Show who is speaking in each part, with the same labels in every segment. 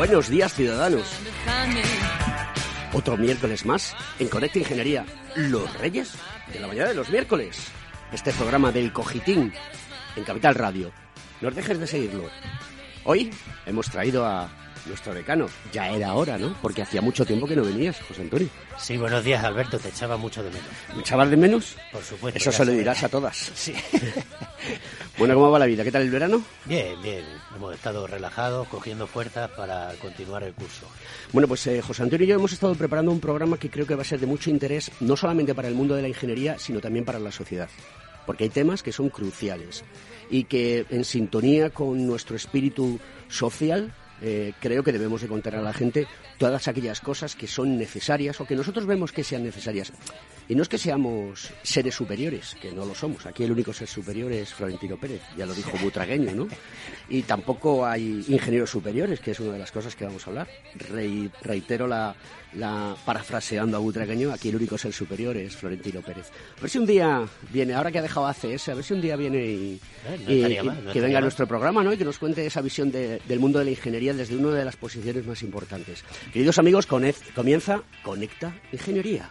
Speaker 1: Buenos días, ciudadanos. Otro miércoles más en Conecta Ingeniería. Los Reyes de la mañana de los miércoles. Este programa del Cogitín en Capital Radio. No os dejes de seguirlo. Hoy hemos traído a nuestro decano. Ya era hora, ¿no? Porque hacía mucho tiempo que no venías, José Antonio.
Speaker 2: Sí, buenos días, Alberto. Te echaba mucho de menos.
Speaker 1: ¿Me echabas de menos?
Speaker 2: Por supuesto.
Speaker 1: Eso se lo dirás a todas.
Speaker 2: Sí.
Speaker 1: Bueno, ¿cómo va la vida? ¿Qué tal el verano?
Speaker 2: Bien, bien. Hemos estado relajados, cogiendo fuerzas para continuar el curso.
Speaker 1: Bueno, pues eh, José Antonio y yo hemos estado preparando un programa que creo que va a ser de mucho interés, no solamente para el mundo de la ingeniería, sino también para la sociedad. Porque hay temas que son cruciales y que en sintonía con nuestro espíritu social, eh, creo que debemos de contar a la gente todas aquellas cosas que son necesarias o que nosotros vemos que sean necesarias. Y no es que seamos seres superiores, que no lo somos. Aquí el único ser superior es Florentino Pérez, ya lo dijo Butragueño, ¿no? Y tampoco hay ingenieros superiores, que es una de las cosas que vamos a hablar. Rei- reitero la, la parafraseando a Butragueño, aquí el único ser superior es Florentino Pérez. A ver si un día viene, ahora que ha dejado ACS, a ver si un día viene y,
Speaker 2: Eh, no
Speaker 1: y-
Speaker 2: estaría
Speaker 1: y
Speaker 2: mal, no
Speaker 1: que venga a nuestro programa, ¿no? Y que nos cuente esa visión de- del mundo de la ingeniería desde una de las posiciones más importantes. Queridos amigos, conez- comienza Conecta Ingeniería.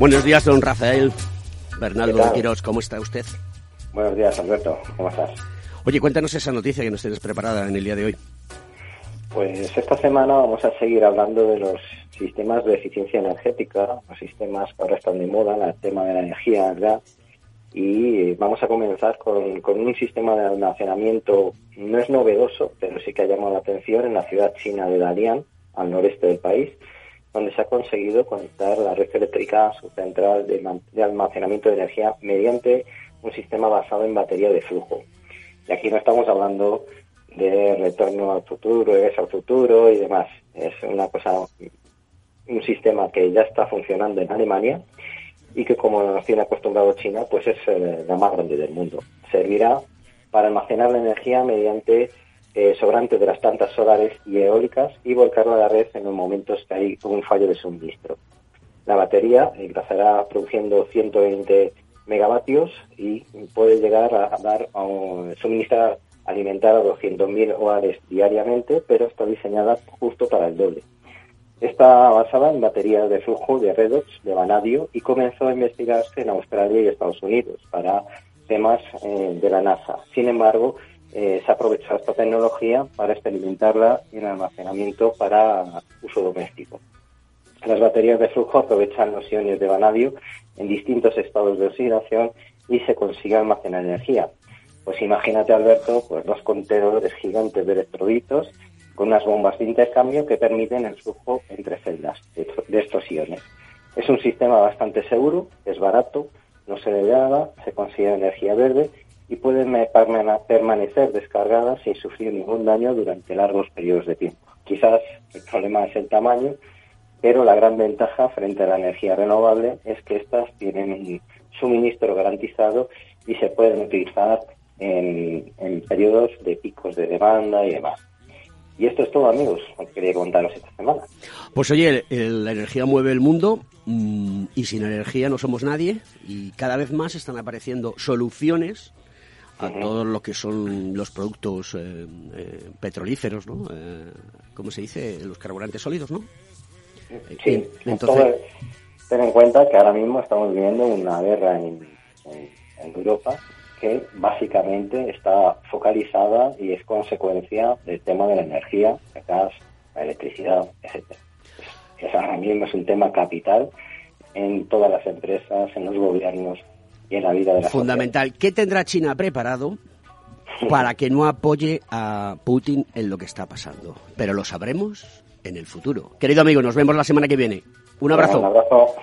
Speaker 1: Buenos días, don Rafael.
Speaker 3: ¿Qué
Speaker 1: Bernardo Quirós, ¿cómo está usted?
Speaker 3: Buenos días, Alberto. ¿Cómo estás?
Speaker 1: Oye, cuéntanos esa noticia que nos tienes preparada en el día de hoy.
Speaker 3: Pues esta semana vamos a seguir hablando de los sistemas de eficiencia energética, los sistemas que ahora están de moda, el tema de la energía, ¿verdad? Y vamos a comenzar con, con un sistema de almacenamiento, no es novedoso, pero sí que ha llamado la atención en la ciudad china de Dalian, al noreste del país, donde se ha conseguido conectar la red eléctrica a su central de, almacenamiento de energía mediante un sistema basado en batería de flujo. Y aquí no estamos hablando de retorno al futuro, regreso al futuro y demás. Es una cosa, un sistema que ya está funcionando en Alemania y que como nos tiene acostumbrado China, pues es eh, la más grande del mundo. Servirá para almacenar la energía mediante eh, sobrantes de las plantas solares y eólicas y volcarla a la red en los momentos que hay un fallo de suministro. La batería empezará produciendo 120 megavatios y puede llegar a dar a suministrar alimentar a 200.000 hogares diariamente, pero está diseñada justo para el doble. Está basada en baterías de flujo de redox de vanadio y comenzó a investigarse en Australia y Estados Unidos para temas eh, de la NASA. Sin embargo, eh, se ha aprovechado esta tecnología para experimentarla en almacenamiento para uso doméstico. Las baterías de flujo aprovechan los iones de vanadio en distintos estados de oxidación y se consigue almacenar energía. Pues imagínate, Alberto, pues dos contenedores gigantes de electroditos con unas bombas de intercambio que permiten el flujo entre celdas de estos iones. Es un sistema bastante seguro, es barato, no se degrada, se consigue energía verde y pueden permanecer descargadas sin sufrir ningún daño durante largos periodos de tiempo. Quizás el problema es el tamaño, pero la gran ventaja frente a la energía renovable es que estas tienen un suministro garantizado y se pueden utilizar en, periodos de picos de demanda y demás. Y esto es todo, amigos, lo que quería contaros esta semana.
Speaker 1: Pues oye, la energía mueve el mundo mm, y sin energía no somos nadie y cada vez más están apareciendo soluciones a todo lo que son los productos eh, eh, petrolíferos, ¿no? Eh, ¿Cómo se dice? Los carburantes sólidos, ¿no?
Speaker 3: Sí, entonces... ten en cuenta que ahora mismo estamos viviendo una guerra en, Europa que básicamente está focalizada y es consecuencia del tema de la energía, el gas, la electricidad. Es, ahora mismo es un tema capital en todas las empresas, en los gobiernos, en la vida de la
Speaker 1: Fundamental. ¿Qué tendrá China preparado para que no apoye a Putin en lo que está pasando? Pero lo sabremos en el futuro. Querido amigo, nos vemos la semana que viene. Un abrazo.
Speaker 3: un abrazo.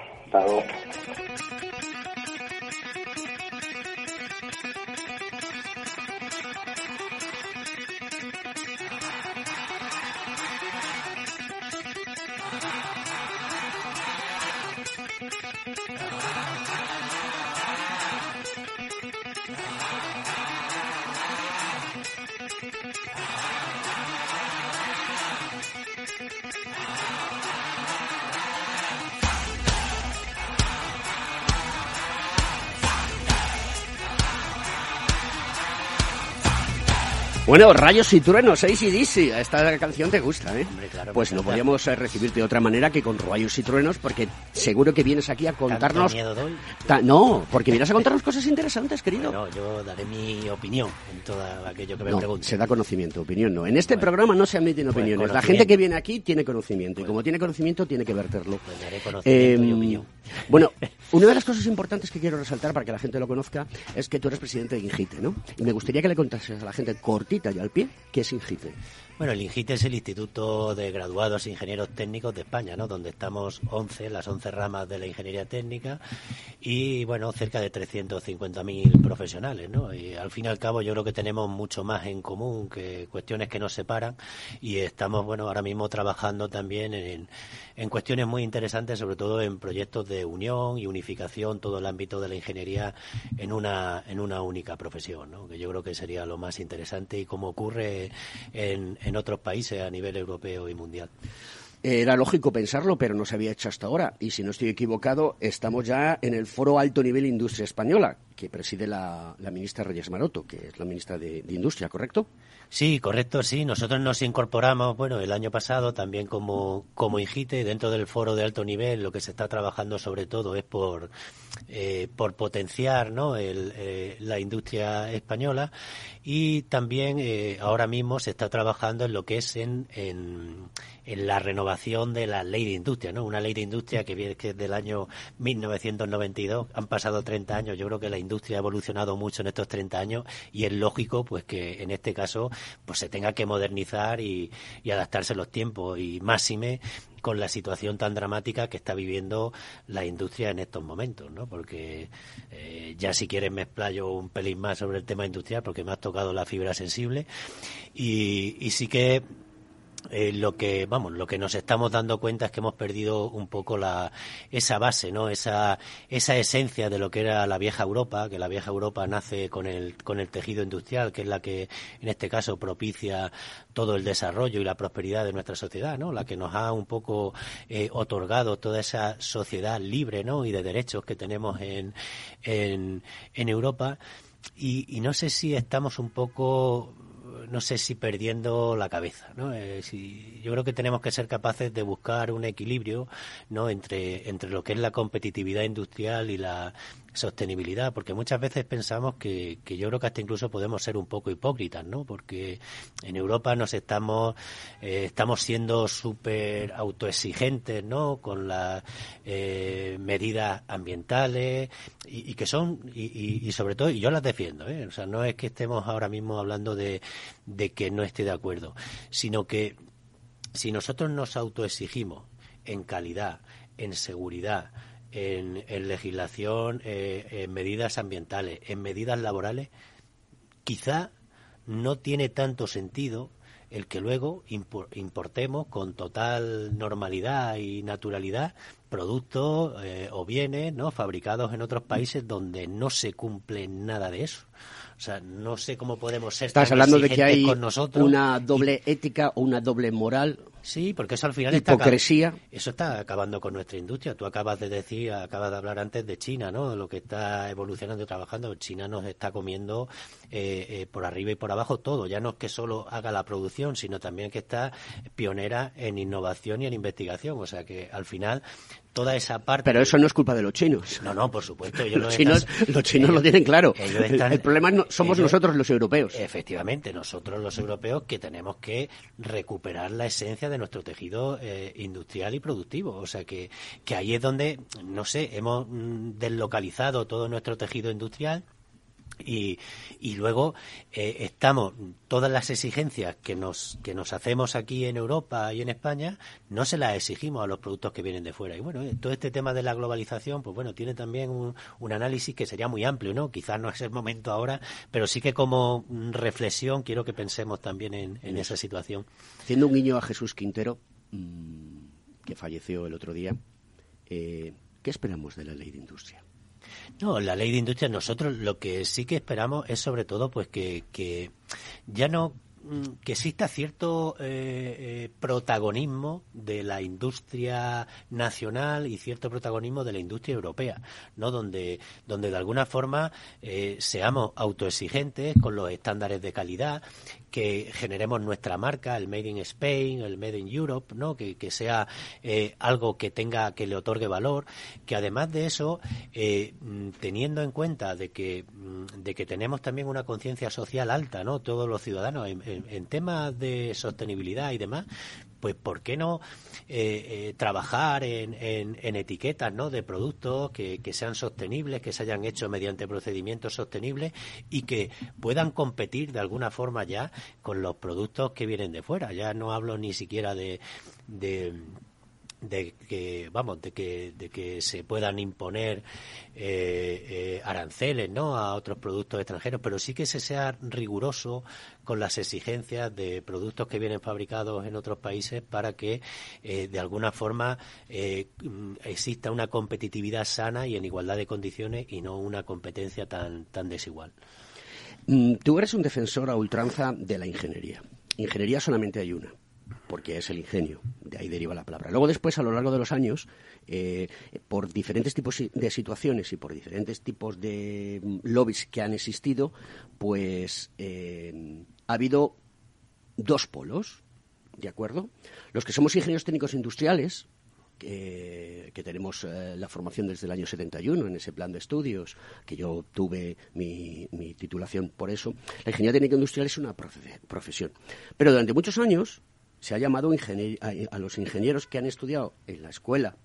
Speaker 1: Bueno, rayos y truenos, ACDC. Esta canción te gusta, ¿eh? pues no podíamos eh, recibirte de otra manera que con rayos y truenos, porque seguro que vienes aquí a contarnos.
Speaker 2: miedo doy?
Speaker 1: no, porque vienes a contarnos cosas interesantes, querido.
Speaker 2: No, yo daré mi opinión en todo aquello que me no,
Speaker 1: Se da conocimiento, opinión no. En este programa no se admiten pues opiniones. La gente que viene aquí tiene conocimiento, y como tiene conocimiento, tiene que verterlo.
Speaker 2: Pues daré conocimiento y em, opinión.
Speaker 1: Bueno, una de las cosas importantes que quiero resaltar para que la gente lo conozca es que tú eres presidente de Ingite, ¿no? Y me gustaría que le contases a la gente cortita y al pie, ¿qué es INGITE?
Speaker 2: Bueno, el INGITE es el Instituto de Graduados Ingenieros Técnicos de España, ¿no? Donde estamos 11, las 11 ramas de la ingeniería técnica y, bueno, cerca de 350.000 profesionales, ¿no? Y al fin y al cabo yo creo que tenemos mucho más en común que cuestiones que nos separan y estamos, bueno, ahora mismo trabajando también en, en cuestiones muy interesantes, sobre todo en proyectos de unión y unificación, todo el ámbito de la ingeniería en una, en una única profesión, ¿no? Que yo creo que sería lo más interesante y como ocurre en en otros países a nivel europeo y mundial.
Speaker 1: Era lógico pensarlo, pero no se había hecho hasta ahora. Y si no estoy equivocado, estamos ya en el Foro Alto Nivel Industria Española, que preside la, ministra Reyes Maroto, que es la ministra de Industria, ¿correcto?
Speaker 2: Sí, correcto, sí. Nosotros nos incorporamos, bueno, el año pasado también como, como IGITE, dentro del foro de alto nivel, lo que se está trabajando sobre todo es por, eh, por potenciar ¿no? Eh, la industria española y también eh, ahora mismo se está trabajando en lo que es en, en, en, la renovación de la ley de industria, ¿no? Una ley de industria que viene que es del año 1992, han pasado 30 años, yo creo que la industria ha evolucionado mucho en estos 30 años y es lógico pues que en este caso pues se tenga que modernizar y, adaptarse los tiempos y máxime con la situación tan dramática que está viviendo la industria en estos momentos, ¿no? Porque eh, ya si quieres me explayo un pelín más sobre el tema industrial porque me has tocado la fibra sensible y sí que eh, lo que vamos lo que nos estamos dando cuenta es que hemos perdido un poco la esa base no esa esa esencia de lo que era la vieja Europa que la vieja Europa nace con el con el tejido industrial que es la que en este caso propicia todo el desarrollo y la prosperidad de nuestra sociedad no la que nos ha un poco eh, otorgado toda esa sociedad libre no y de derechos que tenemos en en, en Europa. Y, y no sé si estamos un poco no sé si perdiendo la cabeza. ¿no? Eh, yo creo que tenemos que ser capaces de buscar un equilibrio ¿no? entre, entre lo que es la competitividad industrial y la sostenibilidad, porque muchas veces pensamos que, que yo creo que hasta incluso podemos ser un poco hipócritas, ¿no? Porque en Europa nos estamos, eh, estamos siendo súper autoexigentes, ¿no? Con las eh, medidas ambientales y, que son, y, y, sobre todo, y yo las defiendo, ¿eh? O sea, no es que estemos ahora mismo hablando de, de que no esté de acuerdo, sino que si nosotros nos autoexigimos en calidad, en seguridad, en, legislación, eh, en medidas ambientales, en medidas laborales, quizá no tiene tanto sentido el que luego importemos con total normalidad y naturalidad productos eh, o bienes no fabricados en otros países donde no se cumple nada de eso. O sea, no sé cómo podemos ser
Speaker 1: Estás hablando de que hay una doble ética o una doble moral
Speaker 2: Sí, porque eso al final
Speaker 1: hipocresía.
Speaker 2: Está, eso está acabando con nuestra industria. Tú acabas de decir, acabas de hablar antes de China, ¿no? Lo que está evolucionando y trabajando. China nos está comiendo eh, eh, por arriba y por abajo todo. Ya no es que solo haga la producción, sino también que está pionera en innovación y en investigación. O sea que al final toda esa parte.
Speaker 1: Pero eso no es culpa de los chinos.
Speaker 2: No, no, por supuesto.
Speaker 1: los, chinos, los chinos lo tienen claro. el, problema no, somos nosotros los europeos.
Speaker 2: Efectivamente, nosotros los europeos que tenemos que recuperar la esencia de nuestro tejido eh, industrial y productivo. O sea que, que ahí es donde, no sé, hemos mm, deslocalizado todo nuestro tejido industrial y, y luego eh, estamos, todas las exigencias que nos, que nos hacemos aquí en Europa y en España, no se las exigimos a los productos que vienen de fuera. Y bueno, eh, todo este tema de la globalización, pues bueno, tiene también un, un análisis que sería muy amplio, ¿no? Quizás no es el momento ahora, pero sí que como reflexión quiero que pensemos también en, en esa situación.
Speaker 1: Haciendo un guiño a Jesús Quintero, mm, que falleció el otro día, eh, ¿qué esperamos de la ley de industria?
Speaker 2: No, la ley de industria, nosotros lo que sí que esperamos es sobre todo pues que, que ya no que exista cierto eh, eh, protagonismo de la industria nacional y cierto protagonismo de la industria europea, ¿no? Donde, donde de alguna forma eh, seamos autoexigentes con los estándares de calidad, que generemos nuestra marca, el Made in Spain, el Made in Europe, ¿no? Que, sea eh, algo que tenga, que le otorgue valor, que además de eso, eh, mm, teniendo en cuenta de que, mm, de que tenemos también una conciencia social alta, ¿no? Todos los ciudadanos en temas de sostenibilidad y demás, pues ¿por qué no eh, eh, trabajar en, en, etiquetas ¿no? de productos que, sean sostenibles, que se hayan hecho mediante procedimientos sostenibles y que puedan competir de alguna forma ya con los productos que vienen de fuera? Ya no hablo ni siquiera de de que vamos de que de que se puedan imponer eh, eh, aranceles no a otros productos extranjeros pero sí que se sea riguroso con las exigencias de productos que vienen fabricados en otros países para que eh, de alguna forma exista una competitividad sana y en igualdad de condiciones y no una competencia tan tan desigual.
Speaker 1: Mm, tú eres un defensor a ultranza de la ingeniería. Ingeniería solamente hay una porque es el ingenio, de ahí deriva la palabra. Luego después, a lo largo de los años, eh, por diferentes tipos de situaciones y por diferentes tipos de mm, lobbies que han existido, pues eh, ha habido dos polos, ¿de acuerdo? Los que somos ingenieros técnicos industriales, que, tenemos eh, la formación desde el año 71 en ese plan de estudios, que yo tuve mi, mi titulación por eso. La ingeniería técnica industrial es una profesión. Pero durante muchos años se ha llamado a, los ingenieros que han estudiado en la escuela,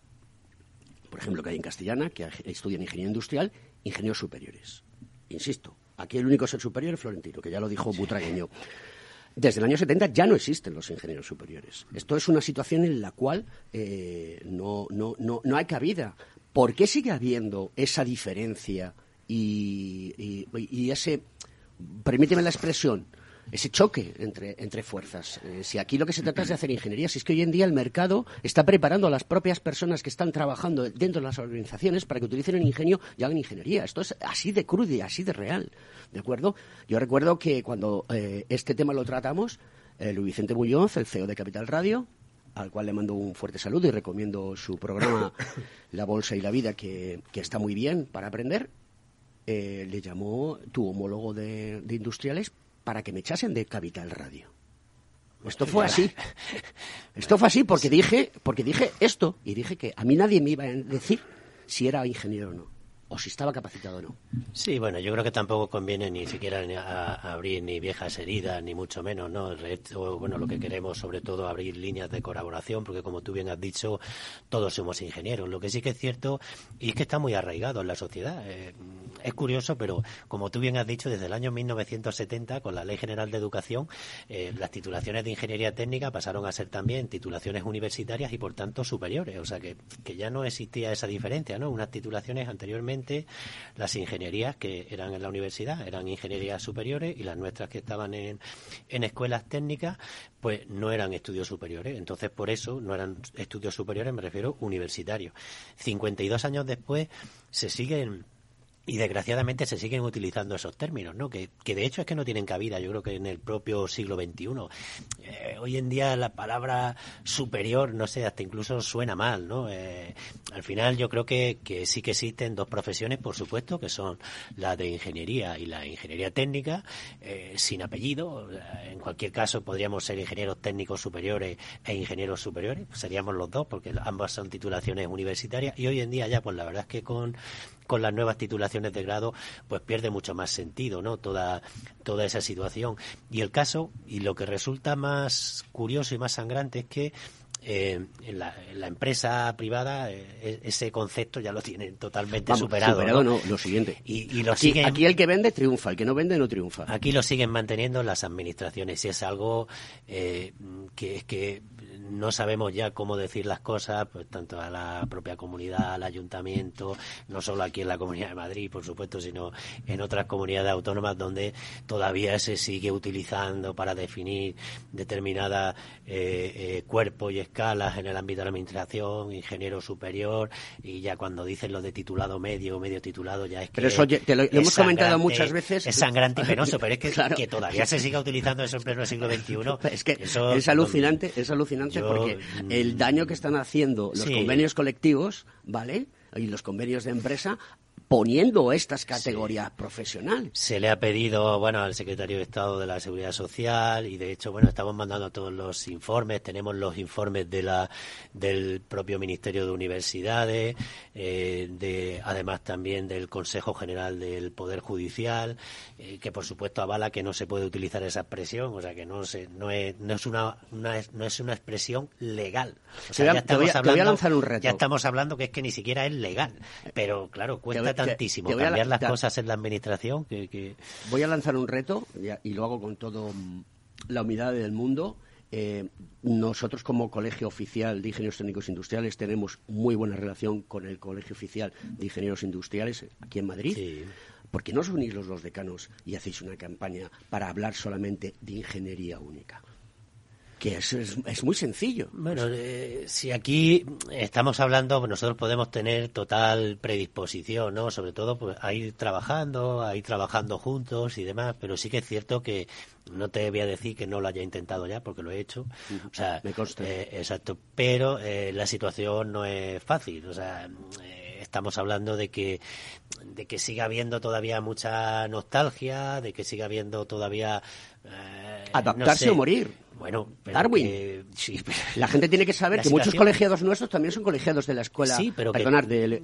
Speaker 1: por ejemplo, que hay en Castellana, que estudian ingeniería industrial, ingenieros superiores. Insisto, aquí el único ser superior es Florentino, que ya lo dijo Butragueño. Desde el año 70 ya no existen los ingenieros superiores. Esto es una situación en la cual eh, no, no, no, no hay cabida. ¿Por qué sigue habiendo esa diferencia y, y ese, permíteme la expresión, ese choque entre, entre fuerzas. Eh, si aquí lo que se trata es de hacer ingeniería, si es que hoy en día el mercado está preparando a las propias personas que están trabajando dentro de las organizaciones para que utilicen el ingenio y hagan ingeniería. Esto es así de crudo y así de real. ¿De acuerdo? Yo recuerdo que cuando eh, este tema lo tratamos, eh, Luis Vicente Muñoz, el CEO de Capital Radio, al cual le mando un fuerte saludo y recomiendo su programa La Bolsa y la Vida, que, está muy bien para aprender, le llamó tu homólogo de industriales para que me echasen de Capital Radio. Esto fue así. Esto fue así porque dije, porque dije esto y dije que a mí nadie me iba a decir si era ingeniero o no. O si estaba capacitado o no.
Speaker 2: Sí, bueno, yo creo que tampoco conviene ni siquiera abrir ni viejas heridas, ni mucho menos, ¿no? bueno, lo que queremos sobre todo abrir líneas de colaboración, porque como tú bien has dicho, todos somos ingenieros. Lo que sí que es cierto y es que está muy arraigado en la sociedad. Eh, es curioso, pero como tú bien has dicho, desde el año 1970, con la Ley General de Educación, eh, las titulaciones de ingeniería técnica pasaron a ser también titulaciones universitarias y, por tanto, superiores. O sea, que, que ya no existía esa diferencia, ¿no? Unas titulaciones anteriormente, las ingenierías que eran en la universidad eran ingenierías superiores y las nuestras que estaban en, en escuelas técnicas, pues no eran estudios superiores. Entonces, por eso no eran estudios superiores, me refiero universitarios. 52 años después se siguen y desgraciadamente se siguen utilizando esos términos, ¿no? Que, que, de hecho es que no tienen cabida, yo creo que en el propio siglo XXI. Eh, hoy en día la palabra superior, no sé, hasta incluso suena mal, ¿no? Eh, al final yo creo que, que, sí que existen dos profesiones, por supuesto, que son la de ingeniería y la ingeniería técnica, eh, sin apellido. En cualquier caso podríamos ser ingenieros técnicos superiores e ingenieros superiores, seríamos los dos, porque ambas son titulaciones universitarias. Y hoy en día ya, pues la verdad es que con con las nuevas titulaciones de grado, pues pierde mucho más sentido, ¿no? Toda, toda esa situación. Y el caso, y lo que resulta más curioso y más sangrante es que eh, en, la, empresa privada eh, e, ese concepto ya lo tienen totalmente superado.
Speaker 1: Superado no, lo siguiente.
Speaker 2: Y, lo
Speaker 1: aquí,
Speaker 2: siguen,
Speaker 1: aquí el que vende triunfa, el que no vende no triunfa.
Speaker 2: Aquí lo siguen manteniendo las administraciones y es algo eh, que es que no sabemos ya cómo decir las cosas, pues tanto a la propia comunidad, al ayuntamiento, no solo aquí en la Comunidad de Madrid, por supuesto, sino en otras comunidades autónomas donde todavía se sigue utilizando para definir determinadas eh, eh, cuerpos y escalas en el ámbito de la administración, ingeniero superior, y ya cuando dicen lo de titulado medio, medio titulado, ya es que...
Speaker 1: Pero eso te lo, hemos comentado muchas veces.
Speaker 2: Es sangrante y penoso, pero es que, que todavía se siga utilizando eso en pleno siglo XXI.
Speaker 1: Es que es alucinante, es alucinante porque el daño que están haciendo los convenios colectivos, ¿vale? Y los convenios de empresa poniendo estas categorías profesionales.
Speaker 2: Se le ha pedido, bueno, al secretario de Estado de la Seguridad Social y de hecho, bueno, estamos mandando todos los informes, tenemos los informes de la del propio Ministerio de Universidades, eh, de además también del Consejo General del Poder Judicial, eh, que por supuesto avala que no se puede utilizar esa expresión, o sea, que no se, no es no es una, no es una expresión legal. O sea,
Speaker 1: ya estamos hablando, lanzar un reto.
Speaker 2: Ya estamos hablando que es que ni siquiera es legal, pero claro, cambiar las cosas en la administración que,
Speaker 1: Voy a lanzar un reto y, lo hago con todo mm, la humildad del mundo. Eh, nosotros como Colegio Oficial de Ingenieros Técnicos Industriales tenemos muy buena relación con el Colegio Oficial de Ingenieros Industriales aquí en Madrid. Sí. ¿Por qué no os unís los dos decanos y hacéis una campaña para hablar solamente de ingeniería única? Que es, es, muy sencillo.
Speaker 2: Bueno, eh, si aquí estamos hablando, nosotros podemos tener total predisposición, ¿no? Sobre todo pues, a ir trabajando, a ir trabajando juntos y demás, pero sí que es cierto que no te voy a decir que no lo haya intentado ya, porque lo he hecho. O sea,
Speaker 1: Me consta.
Speaker 2: Eh, exacto, pero eh, la situación no es fácil, o sea estamos hablando de que de que siga habiendo todavía mucha nostalgia, de que siga habiendo todavía
Speaker 1: adaptarse o morir.
Speaker 2: Bueno,
Speaker 1: Darwin. La gente tiene que saber que muchos colegiados nuestros también son colegiados de la escuela,
Speaker 2: sí, pero
Speaker 1: perdonar, del,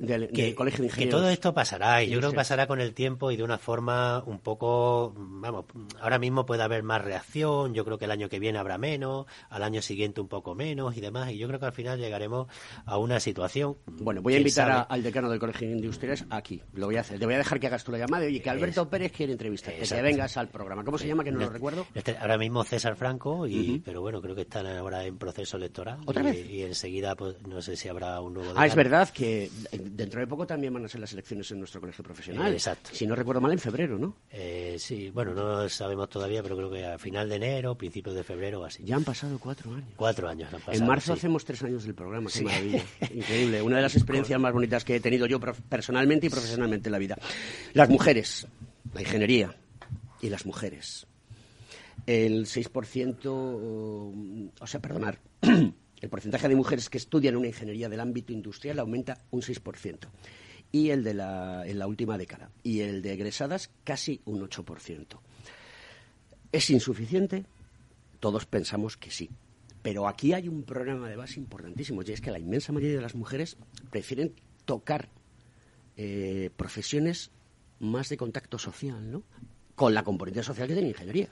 Speaker 1: colegio de ingenieros.
Speaker 2: Que todo esto pasará, y yo creo que pasará con el tiempo y de una forma un poco, vamos, ahora mismo puede haber más reacción, yo creo que el año que viene habrá menos, al año siguiente un poco menos y demás, y yo creo que al final llegaremos a una situación.
Speaker 1: Bueno, voy a invitar al decano del Colegio de Industriales aquí, lo voy a hacer, te voy a dejar que hagas tú la llamada y que Alberto Pérez quiere entrevistarte, que vengas al programa. ¿Cómo se llama? Que no lo recuerdo.
Speaker 2: Este, ahora mismo César Franco y pero bueno, creo que están ahora en proceso electoral.
Speaker 1: ¿Otra
Speaker 2: y,
Speaker 1: vez?
Speaker 2: Y enseguida, pues, no sé si habrá un nuevo.
Speaker 1: Ah, es verdad que dentro de poco también van a ser las elecciones en nuestro colegio profesional.
Speaker 2: exacto.
Speaker 1: Si no recuerdo mal, en febrero, ¿no?
Speaker 2: Eh, sí, bueno, no sabemos todavía, pero creo que a final de enero, principios de febrero o así.
Speaker 1: Ya han pasado cuatro años.
Speaker 2: Cuatro años han pasado.
Speaker 1: En marzo hacemos tres años del programa, qué maravilla. Increíble. Una de las experiencias más bonitas que he tenido yo personalmente y profesionalmente en la vida. Las mujeres, la ingeniería y las mujeres el 6%, o sea, perdonar, el porcentaje de mujeres que estudian una ingeniería del ámbito industrial aumenta un 6%. Y el de la, en la última década. Y el de egresadas casi un 8%. ¿Es insuficiente? Todos pensamos que sí. Pero aquí hay un problema de base importantísimo, y es que la inmensa mayoría de las mujeres prefieren tocar eh, profesiones más de contacto social, ¿no? Con la componente social que tiene ingeniería.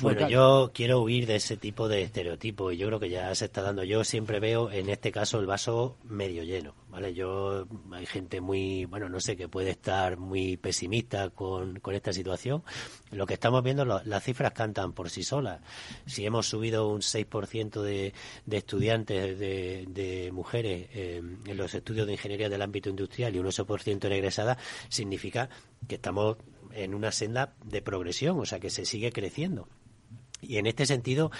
Speaker 2: Bueno, yo quiero huir de ese tipo de estereotipos y yo creo que ya se está dando. Yo siempre veo en este caso el vaso medio lleno, ¿vale? Yo hay gente muy, bueno, no sé, que puede estar muy pesimista con, con esta situación. Lo que estamos viendo, las cifras cantan por sí solas. Si hemos subido un 6% de, de estudiantes de, de mujeres eh, en los estudios de ingeniería del ámbito industrial y un 8% en egresada, significa que estamos en una senda de progresión, o sea que se sigue creciendo. Y en este sentido,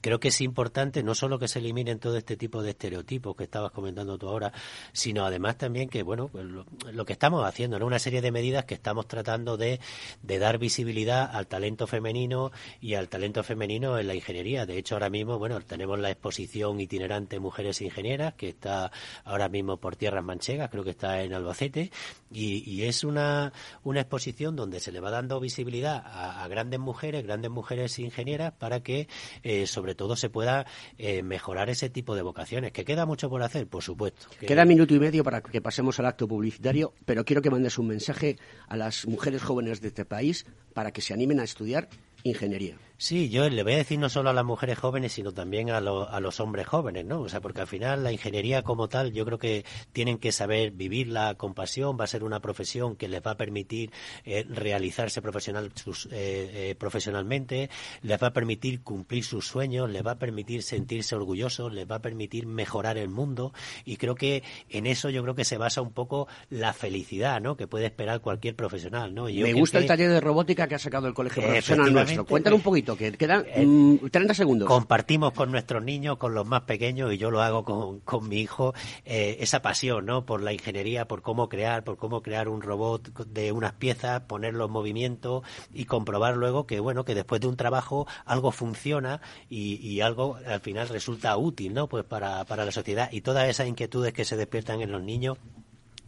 Speaker 2: creo que es importante no solo que se eliminen todo este tipo de estereotipos que estabas comentando tú ahora, sino además también que, bueno, pues lo, que estamos haciendo, en una serie de medidas que estamos tratando de, de, dar visibilidad al talento femenino y al talento femenino en la ingeniería. De hecho, ahora mismo, bueno, tenemos la exposición itinerante Mujeres Ingenieras, que está ahora mismo por tierras manchegas, creo que está en Albacete, y, es una, una exposición donde se le va dando visibilidad a grandes mujeres, grandes mujeres ingenieras, para que, eh, sobre todo, se pueda eh, mejorar ese tipo de vocaciones. ¿Que queda mucho por hacer? Por supuesto.
Speaker 1: Queda minuto y medio para que pasemos al acto publicitario, pero quiero que mandes un mensaje a las mujeres jóvenes de este país para que se animen a estudiar ingeniería.
Speaker 2: Sí, yo le voy a decir no solo a las mujeres jóvenes, sino también a, a, los hombres jóvenes, ¿no? O sea, porque al final la ingeniería como tal, yo creo que tienen que saber vivirla con pasión, va a ser una profesión que les va a permitir eh, realizarse profesional, sus, eh, eh, profesionalmente, les va a permitir cumplir sus sueños, les va a permitir sentirse orgullosos, les va a permitir mejorar el mundo y creo que en eso yo creo que se basa un poco la felicidad, ¿no? Que puede esperar cualquier profesional, ¿no?
Speaker 1: Me gusta el taller de robótica que ha sacado el colegio profesional nuestro. Cuéntale un poquito que quedan 30 mm, segundos.
Speaker 2: Compartimos con nuestros niños, con los más pequeños, y yo lo hago con, con mi hijo, eh, esa pasión, ¿no? Por la ingeniería, por cómo crear, por cómo crear un robot de unas piezas, ponerlo en movimiento y comprobar luego que, bueno, que después de un trabajo algo funciona y, y algo al final resulta útil, ¿no? Pues para, para la sociedad. Y todas esas inquietudes que se despiertan en los niños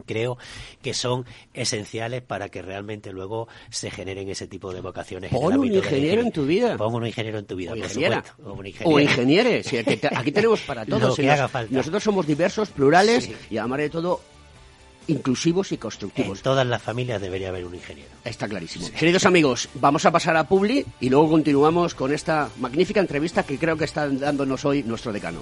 Speaker 2: creo que son esenciales para que realmente luego se generen ese tipo de vocaciones.
Speaker 1: Pon un ingeniero en tu vida.
Speaker 2: Pon un ingeniero en tu vida,
Speaker 1: o
Speaker 2: por
Speaker 1: supuesto. O, ingenieres. aquí tenemos para todos. Nosotros somos diversos, plurales y además de todo inclusivos y constructivos.
Speaker 2: En todas las familias debería haber un ingeniero.
Speaker 1: Está clarísimo. Queridos amigos, vamos a pasar a Publi y luego continuamos con esta magnífica entrevista que creo que está dándonos hoy nuestro decano.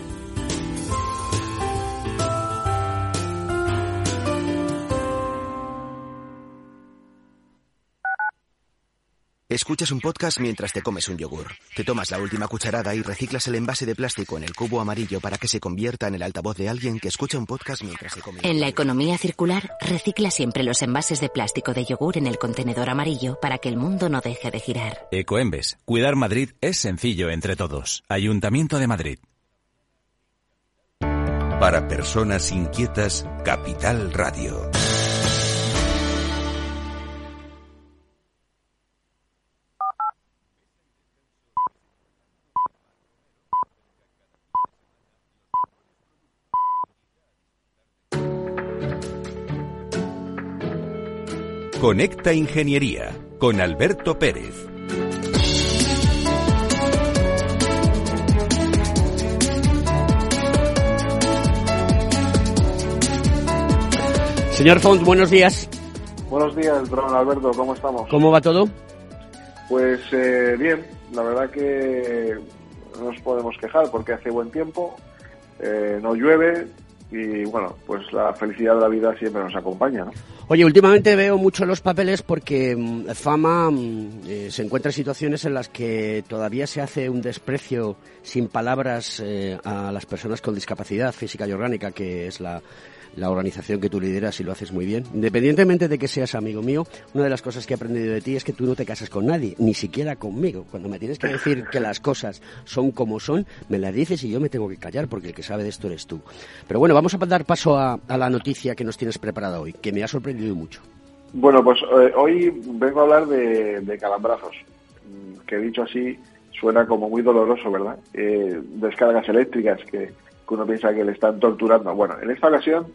Speaker 4: Escuchas un podcast mientras te comes un yogur. Te tomas la última cucharada y reciclas el envase de plástico en el cubo amarillo para que se convierta en el altavoz de alguien que escucha un podcast mientras se come.
Speaker 5: En la economía circular, recicla siempre los envases de plástico de yogur en el contenedor amarillo para que el mundo no deje de girar.
Speaker 6: Ecoembes. Cuidar Madrid es sencillo entre todos. Ayuntamiento de Madrid. Para personas inquietas, Capital Radio. Conecta Ingeniería con Alberto Pérez.
Speaker 1: Señor Font, buenos días.
Speaker 7: Buenos días, don Alberto, ¿cómo estamos?
Speaker 1: ¿Cómo va todo?
Speaker 7: Pues eh, bien, la verdad que no nos podemos quejar porque hace buen tiempo, eh, no llueve y bueno, pues la felicidad de la vida siempre nos acompaña, ¿no?
Speaker 1: Oye, últimamente veo mucho los papeles porque mm, Fama mm, eh, se encuentra en situaciones en las que todavía se hace un desprecio sin palabras eh, a las personas con discapacidad física y orgánica, que es la, la organización que tú lideras y lo haces muy bien. Independientemente de que seas amigo mío, una de las cosas que he aprendido de ti es que tú no te casas con nadie, ni siquiera conmigo. Cuando me tienes que decir que las cosas son como son, me las dices y yo me tengo que callar porque el que sabe de esto eres tú. Pero bueno, vamos a dar paso a, la noticia que nos tienes preparada hoy, que me ha sorprendido mucho.
Speaker 7: Bueno, pues eh, hoy vengo a hablar de, calambrazos, mm, que dicho así suena como muy doloroso, ¿verdad? Eh, descargas eléctricas que uno piensa que le están torturando. Bueno, en esta ocasión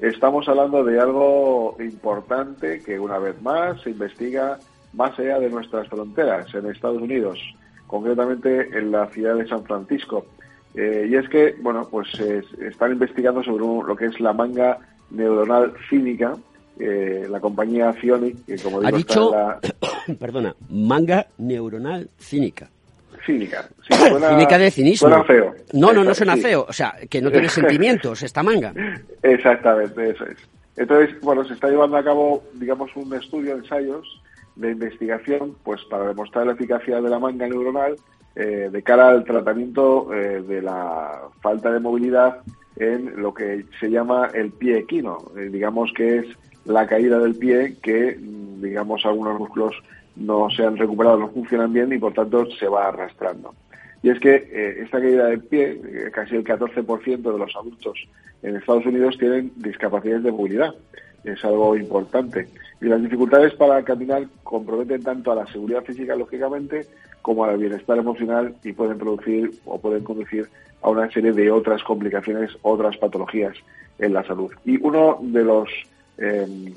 Speaker 7: estamos hablando de algo importante que una vez más se investiga más allá de nuestras fronteras, en Estados Unidos, concretamente en la ciudad de San Francisco. Eh, y es que, bueno, pues están investigando sobre lo que es la manga neuronal cínica, eh, la compañía Cionic, que como digo,
Speaker 1: ha dicho, perdona, manga neuronal cínica
Speaker 7: cínica.
Speaker 1: cínica de cinismo.
Speaker 7: Suena feo.
Speaker 1: No, no, no suena feo. O sea, que no tiene sentimientos esta manga.
Speaker 7: Exactamente, eso es. Entonces, bueno, se está llevando a cabo, digamos, un estudio, ensayos de investigación, pues para demostrar la eficacia de la manga neuronal eh, de cara al tratamiento eh, de la falta de movilidad en lo que se llama el pie equino, eh, digamos que es la caída del pie que, mm, digamos, algunos músculos no se han recuperado, no funcionan bien y por tanto se va arrastrando. Y es que eh, esta caída de pie, eh, casi el 14% de los adultos en Estados Unidos tienen discapacidades de movilidad. Es algo importante. Y las dificultades para caminar comprometen tanto a la seguridad física, lógicamente, como al bienestar emocional y pueden producir o pueden conducir a una serie de otras complicaciones, otras patologías en la salud. Y uno de los eh,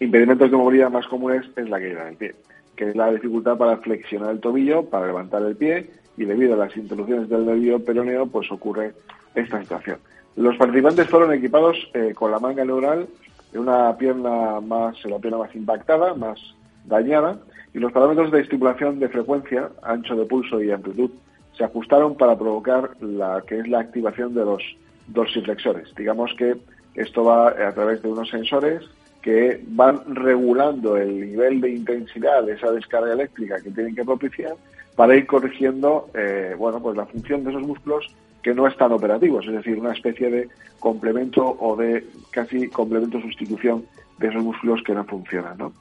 Speaker 7: impedimentos de movilidad más comunes es la caída del pie que es la dificultad para flexionar el tobillo, para levantar el pie, y debido a las interrupciones del nervio peroneo, pues ocurre esta situación. Los participantes fueron equipados eh, con la manga neural de una pierna más, la pierna más impactada, más dañada, y los parámetros de estimulación de frecuencia, ancho de pulso y amplitud se ajustaron para provocar la que es la activación de los dorsiflexores. Digamos que esto va a través de unos sensores que van regulando el nivel de intensidad de esa descarga eléctrica que tienen que propiciar para ir corrigiendo eh, bueno pues la función de esos músculos que no están operativos, es decir, una especie de complemento o de casi complemento sustitución de esos músculos que no funcionan. ¿no?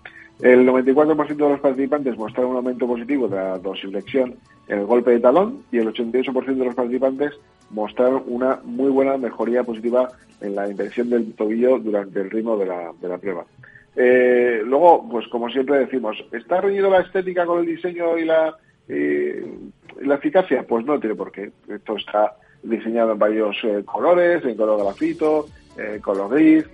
Speaker 7: El 94% de los participantes mostraron un aumento positivo de la dorsiflexión en el golpe de talón y el 88% de los participantes mostraron una muy buena mejoría positiva en la inversión del tobillo durante el ritmo de la, de la prueba. Eh, luego, pues como siempre decimos, ¿está reñido la estética con el diseño y la, la eficacia? Pues no tiene por qué. Esto está diseñado en varios eh, colores, en color grafito, eh, color gris.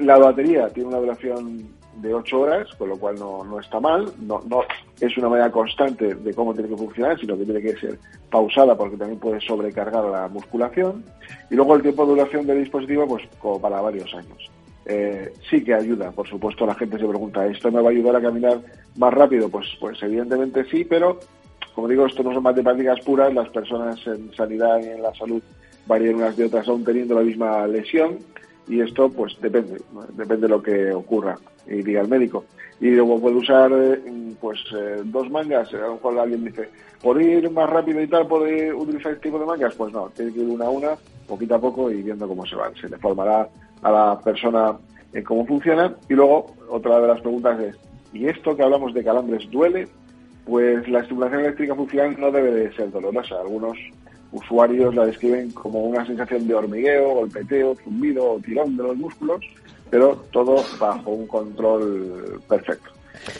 Speaker 7: La batería tiene una duración de 8 horas, con lo cual no, no está mal. No, no es una manera constante de cómo tiene que funcionar, sino que tiene que ser pausada porque también puede sobrecargar la musculación. Y luego el tiempo de duración del dispositivo, pues como para varios años. Eh, sí que ayuda, por supuesto, la gente se pregunta, ¿esto me va a ayudar a caminar más rápido? Pues, pues evidentemente sí, pero como digo, esto no son matemáticas puras, las personas en sanidad y en la salud varían unas de otras aún teniendo la misma lesión y esto pues depende, depende de lo que ocurra y diga el médico. Y luego puede usar eh, pues eh, dos mangas, a lo mejor alguien dice, ¿por ir más rápido y tal puede utilizar este tipo de mangas? Pues no, tiene que ir una a una, poquito a poco y viendo cómo se van. Se le formará a la persona en cómo funciona. Y luego, otra de las preguntas es, ¿y esto que hablamos de calambres duele? Pues la estimulación eléctrica funcional no debe de ser dolorosa. Algunos usuarios la describen como una sensación de hormigueo, golpeteo, zumbido o tirón de los músculos, pero todo bajo un control perfecto.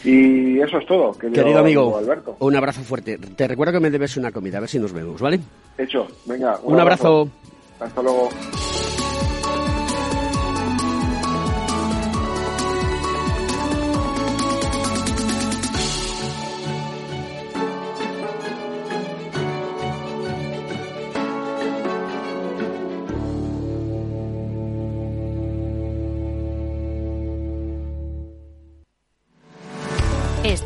Speaker 7: Y eso es todo,
Speaker 1: querido, amigo. Alberto. Un abrazo fuerte. Te recuerdo que me debes una comida, a ver si nos vemos, ¿vale?
Speaker 7: Hecho, venga.
Speaker 1: Un, abrazo.
Speaker 7: Hasta luego.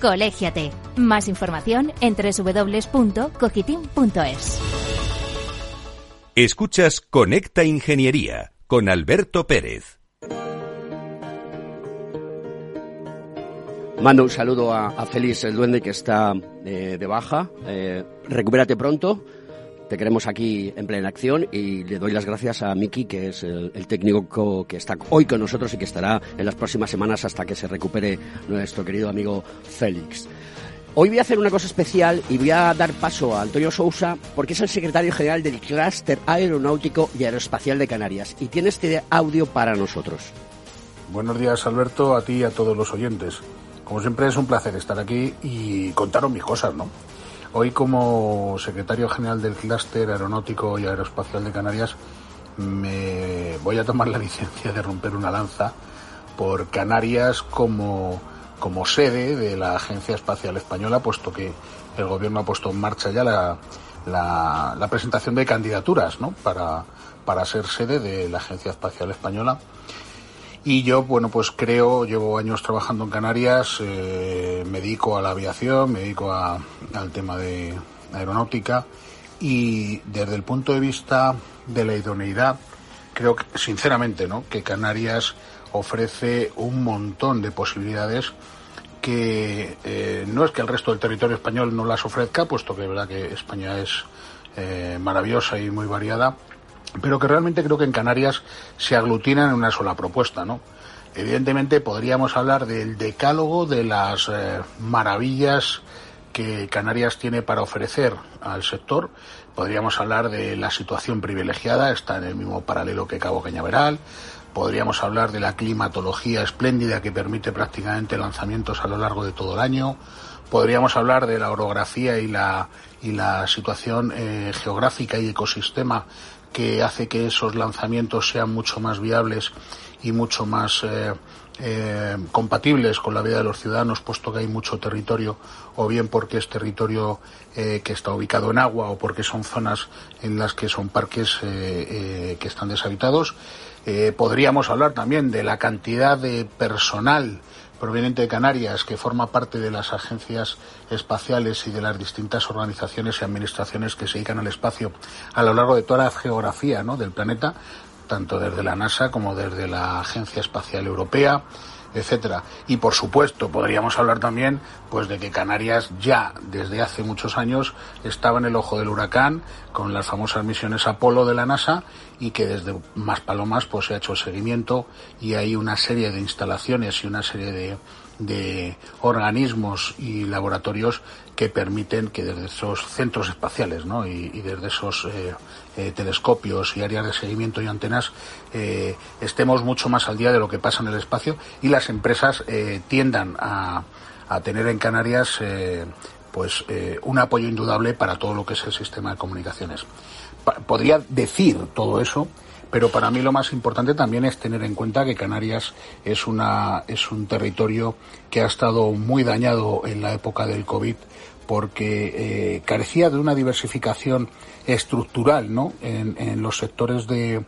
Speaker 8: Colégiate. Más información en www.cogitim.es.
Speaker 6: Escuchas Conecta Ingeniería con Alberto Pérez.
Speaker 1: Mando un saludo a, Félix el Duende que está eh, de baja. Eh, recupérate pronto. Te queremos aquí en plena acción y le doy las gracias a Miki, que es el, técnico que está hoy con nosotros y que estará en las próximas semanas hasta que se recupere nuestro querido amigo Félix. Hoy voy a hacer una cosa especial y voy a dar paso a Antonio Sousa porque es el secretario general del Clúster Aeronáutico y Aeroespacial de Canarias y tiene este audio para nosotros.
Speaker 9: Buenos días Alberto, a ti y a todos los oyentes. Como siempre es un placer estar aquí y contaros mis cosas, ¿no? Hoy como secretario general del Clúster Aeronáutico y Aeroespacial de Canarias me voy a tomar la licencia de romper una lanza por Canarias como como sede de la Agencia Espacial Española, puesto que el Gobierno ha puesto en marcha ya la, la, presentación de candidaturas ¿no? para, para ser sede de la Agencia Espacial Española. Y yo, bueno, pues creo, llevo años trabajando en Canarias, eh, me dedico a la aviación, me dedico al tema de aeronáutica y desde el punto de vista de la idoneidad, creo sinceramente, ¿no? que Canarias ofrece un montón de posibilidades que eh, no es que el resto del territorio español no las ofrezca, puesto que es verdad que España es eh, maravillosa y muy variada, pero que realmente creo que en Canarias se aglutinan en una sola propuesta, ¿no? Evidentemente podríamos hablar del decálogo de las eh, maravillas que Canarias tiene para ofrecer al sector. Podríamos hablar de la situación privilegiada, está en el mismo paralelo que Cabo Cañaveral Podríamos hablar de la climatología espléndida que permite prácticamente lanzamientos a lo largo de todo el año. Podríamos hablar de la orografía y la, y la situación eh, geográfica y ecosistema que hace que esos lanzamientos sean mucho más viables y mucho más eh, eh, compatibles con la vida de los ciudadanos, puesto que hay mucho territorio, o bien porque es territorio que está ubicado en agua o porque son zonas en las que son parques que están deshabitados. Eh, podríamos hablar también de la cantidad de personal proveniente de Canarias que forma parte de las agencias espaciales y de las distintas organizaciones y administraciones que se dedican al espacio a lo largo de toda la geografía del planeta, tanto desde la NASA como desde la Agencia Espacial Europea etcétera. Y por supuesto, podríamos hablar también pues de que Canarias ya desde hace muchos años estaba en el ojo del huracán con las famosas misiones Apolo de la NASA y que desde Maspalomas pues se ha hecho seguimiento y hay una serie de instalaciones y una serie de de organismos y laboratorios que permiten que desde esos centros espaciales ¿no? y, desde esos eh, eh, telescopios y áreas de seguimiento y antenas eh, estemos mucho más al día de lo que pasa en el espacio y las empresas tiendan a, a, tener en Canarias pues un apoyo indudable para todo lo que es el sistema de comunicaciones. Podría decir todo eso pero para mí lo más importante también es tener en cuenta que Canarias es, una, es un territorio que ha estado muy dañado en la época del COVID porque eh, carecía de una diversificación estructural ¿no? en, en los sectores de,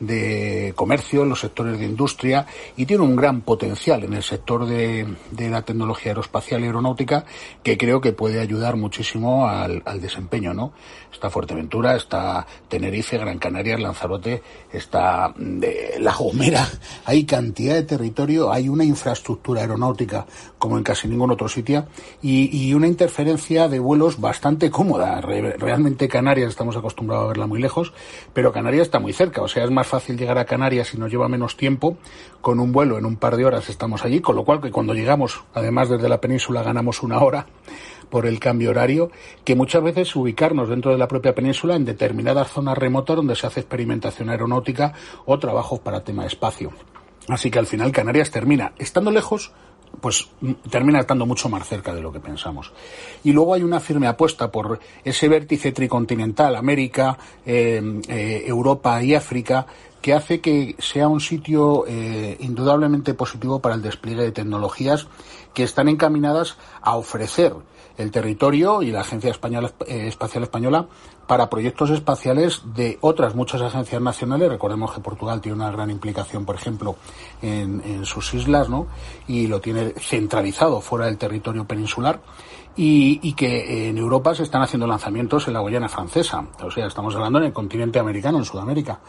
Speaker 9: de comercio, en los sectores de industria y tiene un gran potencial en el sector de, de la tecnología aeroespacial y aeronáutica que creo que puede ayudar muchísimo al, al, desempeño, ¿no? Está Fuerteventura, está Tenerife, Gran Canaria, Lanzarote, está de La Gomera, hay cantidad de territorio, hay una infraestructura aeronáutica como en casi ningún otro sitio y, y una interferencia de vuelos bastante cómoda. realmente Canarias estamos acostumbrados a verla muy lejos, pero Canarias está muy cerca, o sea, es más fácil llegar a Canarias y nos lleva menos tiempo. Con un vuelo en un par de horas estamos allí, con lo cual que cuando llegamos, además desde la península, ganamos una hora por el cambio horario, que muchas veces ubicarnos dentro de la propia península en determinadas zonas remotas donde se hace experimentación aeronáutica o trabajos para tema espacio. Así que al final Canarias termina estando lejos, pues termina estando mucho más cerca de lo que pensamos. Y luego hay una firme apuesta por ese vértice tricontinental, América, eh, eh, Europa y África, que hace que sea un sitio eh, indudablemente positivo para el despliegue de tecnologías que están encaminadas a ofrecer el territorio y la Agencia Española, Espacial Española para proyectos espaciales de otras muchas agencias nacionales. Recordemos que Portugal tiene una gran implicación, por ejemplo, en, sus islas, ¿no? Y lo tiene centralizado fuera del territorio peninsular. Y, y, que en Europa se están haciendo lanzamientos en la Guayana francesa. O sea, estamos hablando en el continente americano, en Sudamérica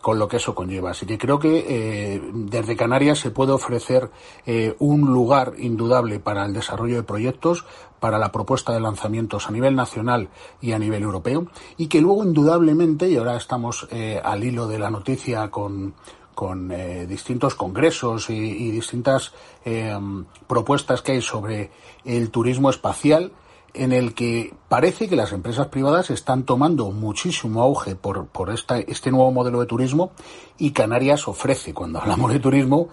Speaker 9: con lo que eso conlleva. Así que creo que eh, desde Canarias se puede ofrecer eh, un lugar indudable para el desarrollo de proyectos, para la propuesta de lanzamientos a nivel nacional y a nivel europeo, y que luego indudablemente, y ahora estamos eh, al hilo de la noticia con, con distintos congresos y, y distintas propuestas que hay sobre el turismo espacial, en el que parece que las empresas privadas están tomando muchísimo auge por, por esta, este nuevo modelo de turismo y Canarias ofrece, cuando hablamos de turismo,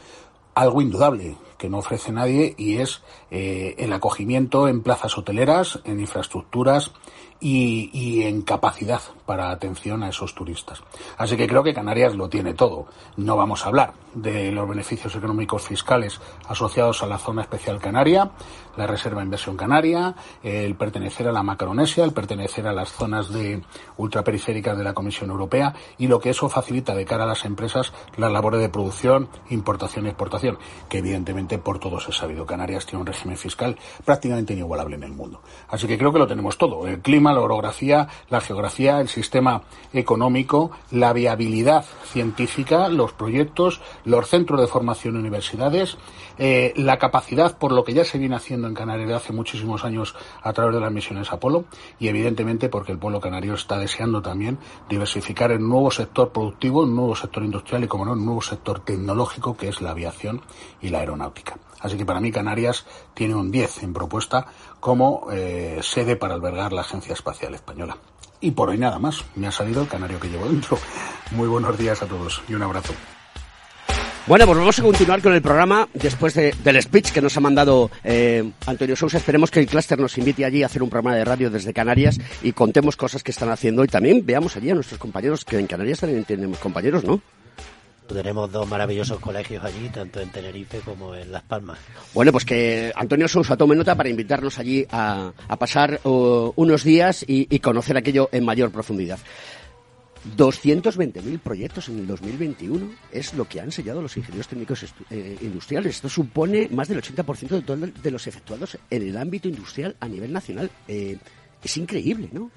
Speaker 9: algo indudable que no ofrece nadie y es eh, el acogimiento en plazas hoteleras, en infraestructuras y, y, en capacidad para atención a esos turistas. Así que creo que Canarias lo tiene todo. No vamos a hablar de los beneficios económicos fiscales asociados a la zona especial canaria, la Reserva de Inversión Canaria, el pertenecer a la Macronesia, el pertenecer a las zonas de ultraperiféricas de la Comisión Europea y lo que eso facilita de cara a las empresas las labores de producción, importación y exportación, que evidentemente por todos es sabido. Canarias tiene un régimen fiscal prácticamente inigualable en el mundo. Así que creo que lo tenemos todo. El clima, la orografía, la geografía, el sistema económico, la viabilidad científica, los proyectos, los centros de formación universidades, eh, la capacidad por lo que ya se viene haciendo en Canarias hace muchísimos años a través de las misiones Apolo y evidentemente porque el pueblo canario está deseando también diversificar un nuevo sector productivo, un nuevo sector industrial y como no, un nuevo sector tecnológico que es la aviación y la aeronáutica. Así que para mí Canarias tiene un 10 en propuesta como eh, sede para albergar la Agencia Espacial Española. Y por hoy nada más. Me ha salido el canario que llevo dentro. Muy buenos días a todos y un abrazo.
Speaker 1: Bueno, pues vamos a continuar con el programa después del speech que nos ha mandado eh, Antonio Sousa. Esperemos que el clúster nos invite allí a hacer un programa de radio desde Canarias y contemos cosas que están haciendo y también veamos allí a nuestros compañeros, que en Canarias también tenemos compañeros, ¿no?
Speaker 2: Tenemos dos maravillosos colegios allí, tanto en Tenerife como en Las Palmas.
Speaker 1: Bueno, pues que Antonio Sousa tome nota para invitarnos allí a, pasar uh, unos días y conocer aquello en mayor profundidad. 220.000 proyectos en el 2021 es lo que han sellado los ingenieros técnicos eh, industriales. Esto supone más del 80% de, de los efectuados en el ámbito industrial a nivel nacional. Eh, es increíble, ¿no?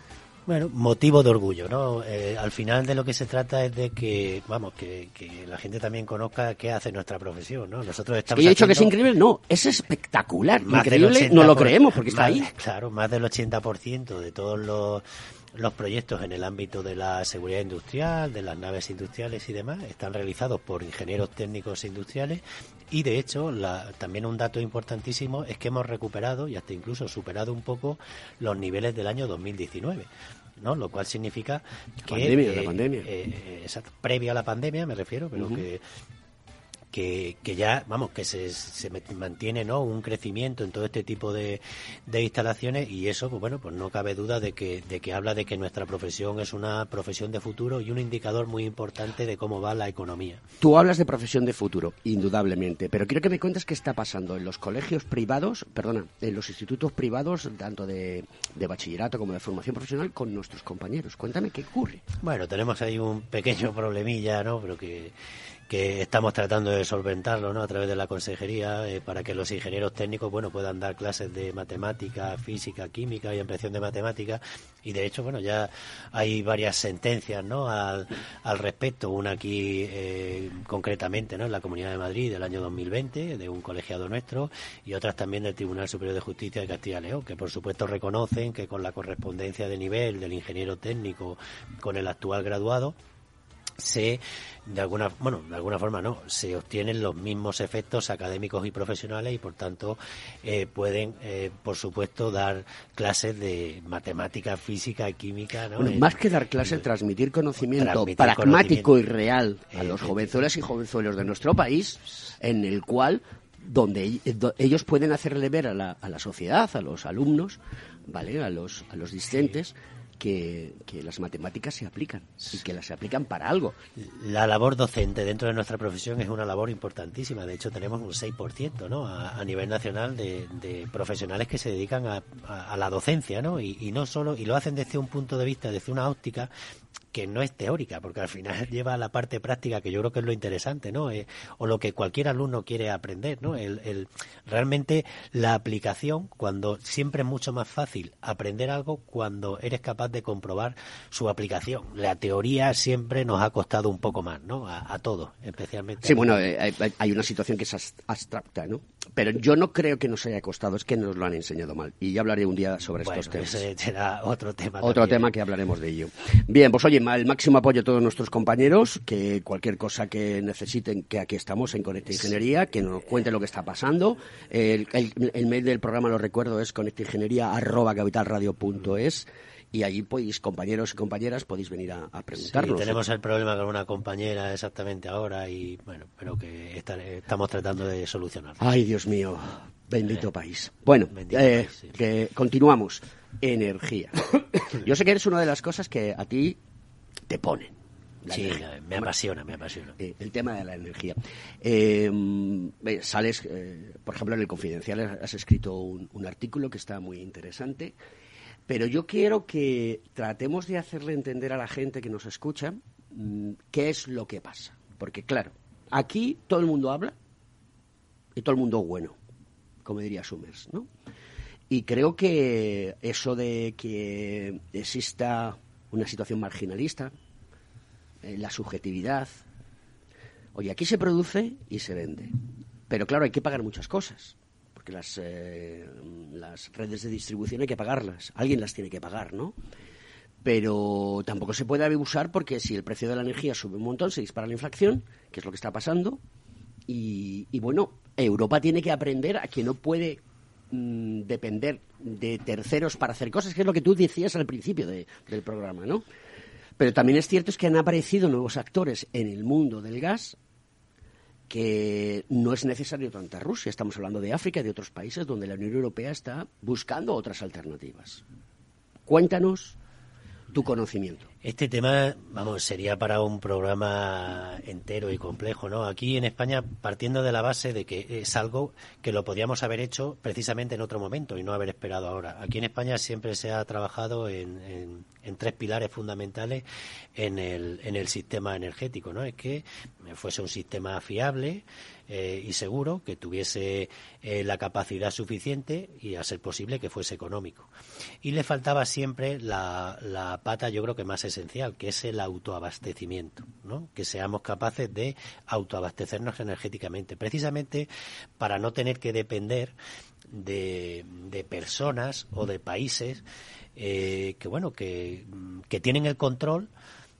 Speaker 2: Bueno, motivo de orgullo, ¿no? Eh, al final de lo que se trata es de que, vamos, que, la gente también conozca qué hace nuestra profesión, ¿no?
Speaker 1: Nosotros estamos. he dicho que es increíble, no, es espectacular. Increíble, no lo creemos porque está ahí.
Speaker 2: Claro, más del 80% de todos los los proyectos en el ámbito de la seguridad industrial, de las naves industriales y demás están realizados por ingenieros técnicos industriales y de hecho también un dato importantísimo es que hemos recuperado y hasta incluso superado un poco los niveles del año 2019. ¿no? Lo cual significa que
Speaker 1: pandemia, la pandemia.
Speaker 2: Eh, eh, previa a la pandemia me refiero, pero que que, que ya, vamos, que se, se mantiene ¿no? un crecimiento en todo este tipo de, de instalaciones y eso, pues bueno, pues no cabe duda de que, de que habla de que nuestra profesión es una profesión de futuro y un indicador muy importante de cómo va la economía.
Speaker 1: Tú hablas de profesión de futuro, indudablemente, pero quiero que me cuentes qué está pasando en los colegios privados, perdona, en los institutos privados, tanto de, de bachillerato como de formación profesional, con nuestros compañeros. Cuéntame qué ocurre.
Speaker 2: Bueno, tenemos ahí un pequeño problemilla, ¿no? Pero que que estamos tratando de solventarlo ¿no? a través de la consejería eh, para que los ingenieros técnicos bueno puedan dar clases de matemática, física, química y ampliación de matemáticas y de hecho bueno ya hay varias sentencias ¿no? al, al respecto una aquí eh, concretamente ¿no? en la Comunidad de Madrid del año 2020 de un colegiado nuestro y otras también del Tribunal Superior de Justicia de Castilla y León que por supuesto reconocen que con la correspondencia de nivel del ingeniero técnico con el actual graduado se de alguna bueno de alguna forma no se obtienen los mismos efectos académicos y profesionales y por tanto eh, pueden eh, por supuesto dar clases de matemática física química ¿no?
Speaker 1: más que dar clases transmitir conocimiento pragmático y real a los jovenzuelas y jovenzuelos de nuestro país en el cual donde ellos pueden hacerle ver a la, a la sociedad, a los alumnos, ¿vale? A los, a los discentes, que, las matemáticas se aplican y que las se aplican para algo.
Speaker 2: La labor docente dentro de nuestra profesión es una labor importantísima. De hecho, tenemos un 6% ¿no? a, nivel nacional de, profesionales que se dedican a, la docencia, ¿no? Y, y, no solo, y lo hacen desde un punto de vista, desde una óptica que no es teórica, porque al final lleva a la parte práctica, que yo creo que es lo interesante, ¿no? Eh, o lo que cualquier alumno quiere aprender, ¿no? El, realmente la aplicación, cuando siempre es mucho más fácil aprender algo cuando eres capaz de comprobar su aplicación. La teoría siempre nos ha costado un poco más, ¿no? A, todos, especialmente.
Speaker 1: Sí, bueno, eh, hay, una situación que es abstracta, ¿no? Pero yo no creo que nos haya costado, es que nos lo han enseñado mal. Y ya hablaré un día sobre estos temas.
Speaker 2: Ese será otro tema.
Speaker 1: Otro tema que hablaremos de ello. Bien, pues oye, el máximo apoyo a todos nuestros compañeros, que cualquier cosa que necesiten, que aquí estamos en Conecta Ingeniería, que nos cuente lo que está pasando. El, mail del programa, lo recuerdo, es conectaingeniería.capitalradio.es y allí podéis, compañeros y compañeras, podéis venir a, a preguntarnos.
Speaker 2: tenemos el problema con una compañera exactamente ahora y bueno, pero que estamos tratando de solucionarlo.
Speaker 1: Ay, Dios mío, bendito país. Bueno, eh, que continuamos. Energía. Yo sé que eres una de las cosas que a ti te ponen.
Speaker 2: sí, me apasiona, me apasiona.
Speaker 1: Eh, el tema de la energía. Eh, sales, eh, por ejemplo, en el Confidencial has escrito un, artículo que está muy interesante, pero yo quiero que tratemos de hacerle entender a la gente que nos escucha mm, qué es lo que pasa. Porque, claro, aquí todo el mundo habla y todo el mundo bueno, como diría Summers, ¿no? Y creo que eso de que exista una situación marginalista, eh, la subjetividad. Oye, aquí se produce y se vende. Pero claro, hay que pagar muchas cosas. Porque las, eh, las redes de distribución hay que pagarlas. Alguien las tiene que pagar, ¿no? Pero tampoco se puede abusar porque si el precio de la energía sube un montón, se dispara la inflación, que es lo que está pasando. Y, y bueno, Europa tiene que aprender a que no puede Mm, depender de terceros para hacer cosas, que es lo que tú decías al principio del programa, ¿no? Pero también es cierto es que han aparecido nuevos actores en el mundo del gas que no es necesario tanta Rusia. Estamos hablando de África y de otros países donde la Unión Europea está buscando otras alternativas. Cuéntanos tu conocimiento.
Speaker 2: Este tema, vamos, sería para un programa entero y complejo, ¿no? Aquí en España, partiendo de la base de que es algo que lo podíamos haber hecho precisamente en otro momento y no haber esperado ahora. Aquí en España siempre se ha trabajado en, en, tres pilares fundamentales en el, en el sistema energético, ¿no? Es que fuese un sistema fiable, eh, y seguro, que tuviese eh, la capacidad suficiente y, a ser posible, que fuese económico. Y le faltaba siempre la, la pata, yo creo que más esencial, que es el autoabastecimiento, ¿no? que seamos capaces de autoabastecernos energéticamente, precisamente para no tener que depender de, personas o de países eh, que bueno que tienen el control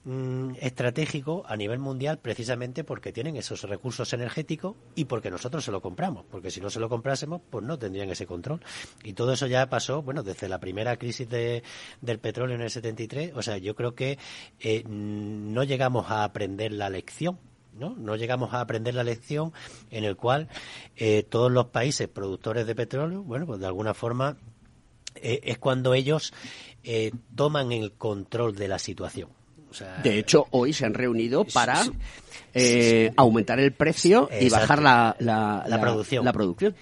Speaker 2: Mm, estratégico a nivel mundial precisamente porque tienen esos recursos energéticos y porque nosotros se lo compramos, porque si no se lo comprásemos, pues no tendrían ese control. Y todo eso ya pasó, bueno, desde la primera crisis de, del petróleo en el 73, o sea, yo creo que eh, no llegamos a aprender la lección ¿no? No llegamos a aprender la lección en el cual eh, todos los países productores de petróleo, bueno, pues de alguna forma eh, es cuando ellos toman el control de la situación
Speaker 1: de hecho, hoy se han reunido para eh, aumentar el precio y bajar la, la,
Speaker 2: producción.
Speaker 1: la producción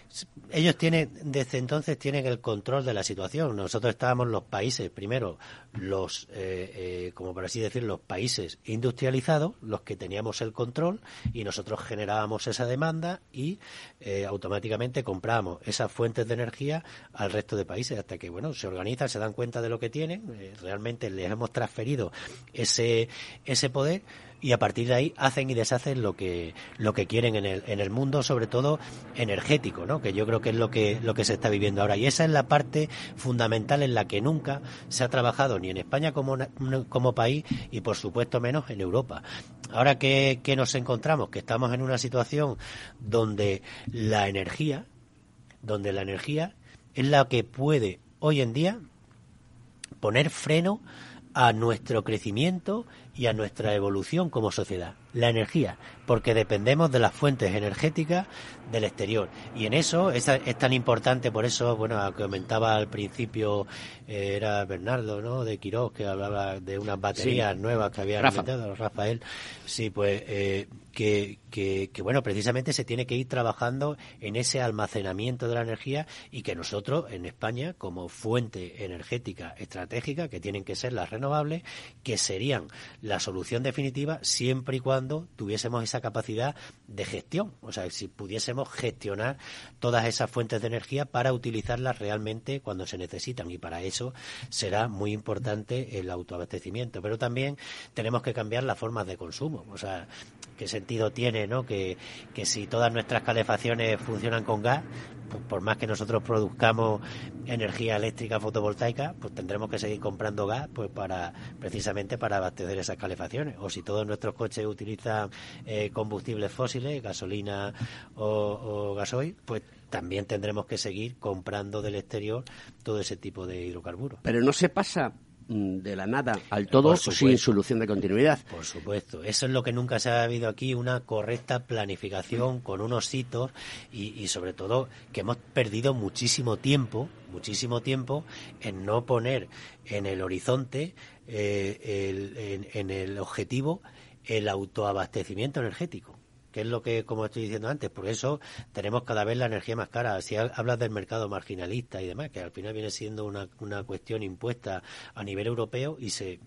Speaker 2: ellos tienen, desde entonces tienen el control de la situación. Nosotros estábamos los países, primero, los, eh, eh, como por así decir, los países industrializados, los que teníamos el control y nosotros generábamos esa demanda y eh, automáticamente comprábamos esas fuentes de energía al resto de países hasta que, bueno, se organizan, se dan cuenta de lo que tienen, realmente les hemos transferido ese, ese poder y a partir de ahí hacen y deshacen lo que lo que quieren en el, en el mundo sobre todo energético no que yo creo que es lo que lo que se está viviendo ahora. Y esa es la parte fundamental en la que nunca se ha trabajado ni en España como como país y por supuesto menos en Europa. Ahora que, que nos encontramos que estamos en una situación donde la energía donde la energía es la que puede hoy en día poner freno a nuestro crecimiento y a nuestra evolución como sociedad, la energía, porque dependemos de las fuentes energéticas del exterior. Y en eso es, es tan importante, por eso, bueno, comentaba al principio, eh, era Bernardo, ¿no?, de Quirós, que hablaba de unas baterías nuevas que había inventado, Rafael. Sí, pues eh, que, que, bueno, precisamente se tiene que ir trabajando en ese almacenamiento de la energía y que nosotros en España, como fuente energética estratégica, que tienen que ser las renovables, que serían la solución definitiva siempre y cuando tuviésemos esa capacidad de gestión, o sea, si pudiésemos gestionar todas esas fuentes de energía para utilizarlas realmente cuando se necesitan. Y para eso será muy importante el autoabastecimiento, pero también tenemos que cambiar las formas de consumo, o sea, qué sentido tiene, Que, que si todas nuestras calefacciones funcionan con gas, pues por más que nosotros produzcamos energía eléctrica fotovoltaica, pues tendremos que seguir comprando gas, pues para precisamente para abastecer esas calefacciones. O si todos nuestros coches utilizan eh, combustibles fósiles, gasolina o, o gasoil, pues también tendremos que seguir comprando del exterior todo ese tipo de hidrocarburos.
Speaker 1: Pero no se pasa de la nada al todo sin solución de continuidad.
Speaker 2: Por supuesto, eso es lo que nunca se ha habido aquí, una correcta planificación con unos hitos y, sobre todo que hemos perdido muchísimo tiempo, muchísimo tiempo en no poner en el horizonte, eh, en el objetivo, el autoabastecimiento energético que es lo que, como estoy diciendo antes, por eso tenemos cada vez la energía más cara. Si hablas del mercado marginalista y demás, que al final viene siendo una, una cuestión impuesta a nivel europeo y se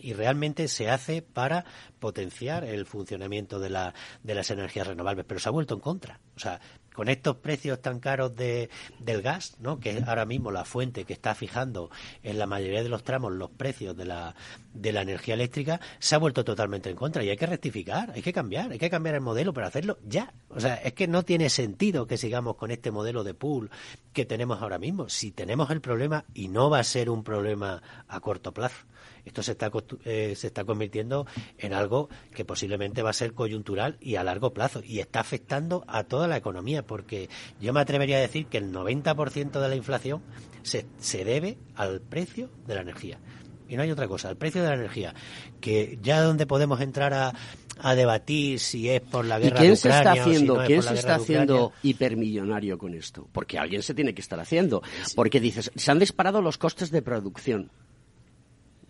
Speaker 2: y realmente se hace para potenciar el funcionamiento de, la, de las energías renovables, pero se ha vuelto en contra. O sea, con estos precios tan caros de, del gas, ¿no? que es ahora mismo la fuente que está fijando en la mayoría de los tramos los precios de la, de la energía eléctrica, se ha vuelto totalmente en contra y hay que rectificar, hay que cambiar, hay que cambiar el modelo, pero hacerlo ya. O sea, es que no tiene sentido que sigamos con este modelo de pool que tenemos ahora mismo. Si tenemos el problema, y no va a ser un problema a corto plazo, esto se está, eh, se está convirtiendo en algo que posiblemente va a ser coyuntural y a largo plazo y está afectando a toda la economía porque yo me atrevería a decir que el 90% de la inflación se, se debe al precio de la energía. Y no hay otra cosa, el precio de la energía, que ya donde podemos entrar a, a debatir si es por la guerra
Speaker 1: ¿Y quién
Speaker 2: de
Speaker 1: se está
Speaker 2: Ucrania
Speaker 1: haciendo,
Speaker 2: o si no es
Speaker 1: quién
Speaker 2: por la
Speaker 1: se está
Speaker 2: Ucrania.
Speaker 1: haciendo hipermillonario con esto? Porque alguien se tiene que estar haciendo. Porque dices, se han disparado los costes de producción.